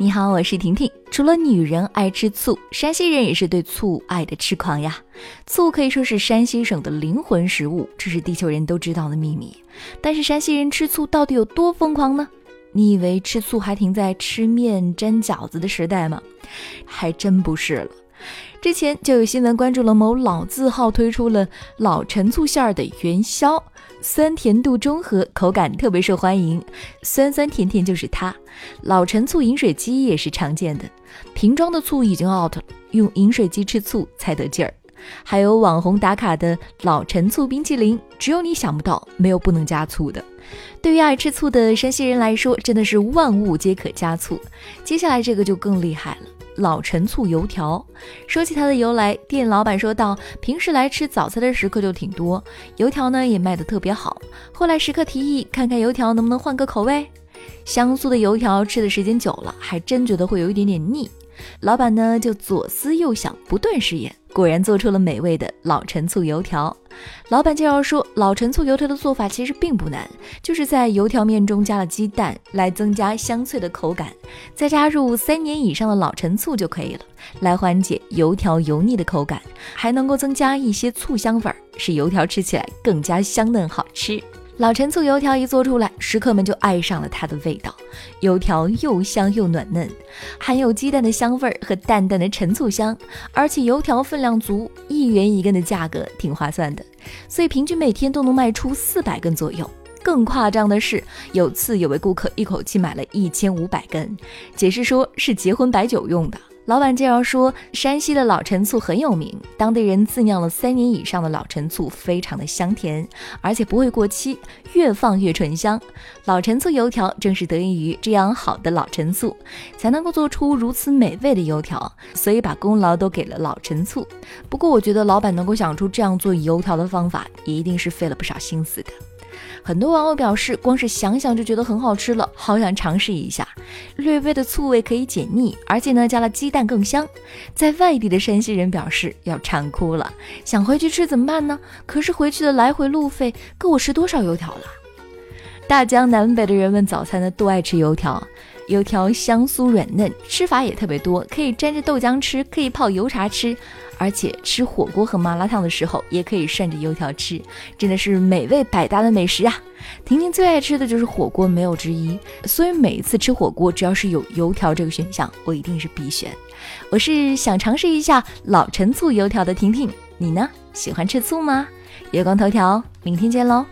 你好，我是婷婷。除了女人爱吃醋，山西人也是对醋爱的痴狂呀。醋可以说是山西省的灵魂食物，这是地球人都知道的秘密。但是山西人吃醋到底有多疯狂呢？你以为吃醋还停在吃面沾饺子的时代吗？还真不是了。之前就有新闻关注了某老字号推出了老陈醋馅儿的元宵。酸甜度中和，口感特别受欢迎，酸酸甜甜就是它。老陈醋饮水机也是常见的，瓶装的醋已经 out 了，用饮水机吃醋才得劲儿。还有网红打卡的老陈醋冰淇淋，只有你想不到，没有不能加醋的。对于爱吃醋的山西人来说，真的是万物皆可加醋。接下来这个就更厉害了。老陈醋油条，说起它的由来，店老板说道：平时来吃早餐的食客就挺多，油条呢也卖得特别好。后来食客提议，看看油条能不能换个口味。香酥的油条吃的时间久了，还真觉得会有一点点腻。老板呢就左思右想，不断试验。果然做出了美味的老陈醋油条。老板介绍说，老陈醋油条的做法其实并不难，就是在油条面中加了鸡蛋来增加香脆的口感，再加入三年以上的老陈醋就可以了，来缓解油条油腻的口感，还能够增加一些醋香味儿，使油条吃起来更加香嫩好吃。老陈醋油条一做出来，食客们就爱上了它的味道。油条又香又暖嫩，含有鸡蛋的香味儿和淡淡的陈醋香，而且油条分量足，一元一根的价格挺划算的，所以平均每天都能卖出四百根左右。更夸张的是，有次有位顾客一口气买了一千五百根，解释说是结婚摆酒用的。老板介绍说，山西的老陈醋很有名，当地人自酿了三年以上的老陈醋，非常的香甜，而且不会过期，越放越醇香。老陈醋油条正是得益于这样好的老陈醋，才能够做出如此美味的油条，所以把功劳都给了老陈醋。不过，我觉得老板能够想出这样做油条的方法，也一定是费了不少心思的。很多网友表示，光是想想就觉得很好吃了，好想尝试一下。略微的醋味可以解腻，而且呢，加了鸡蛋更香。在外地的山西人表示要馋哭了，想回去吃怎么办呢？可是回去的来回路费够我吃多少油条了？大江南北的人们早餐呢都爱吃油条，油条香酥软嫩，吃法也特别多，可以沾着豆浆吃，可以泡油茶吃。而且吃火锅和麻辣烫的时候，也可以涮着油条吃，真的是美味百搭的美食啊！婷婷最爱吃的就是火锅，没有之一。所以每一次吃火锅，只要是有油条这个选项，我一定是必选。我是想尝试一下老陈醋油条的婷婷，你呢？喜欢吃醋吗？月光头条，明天见喽！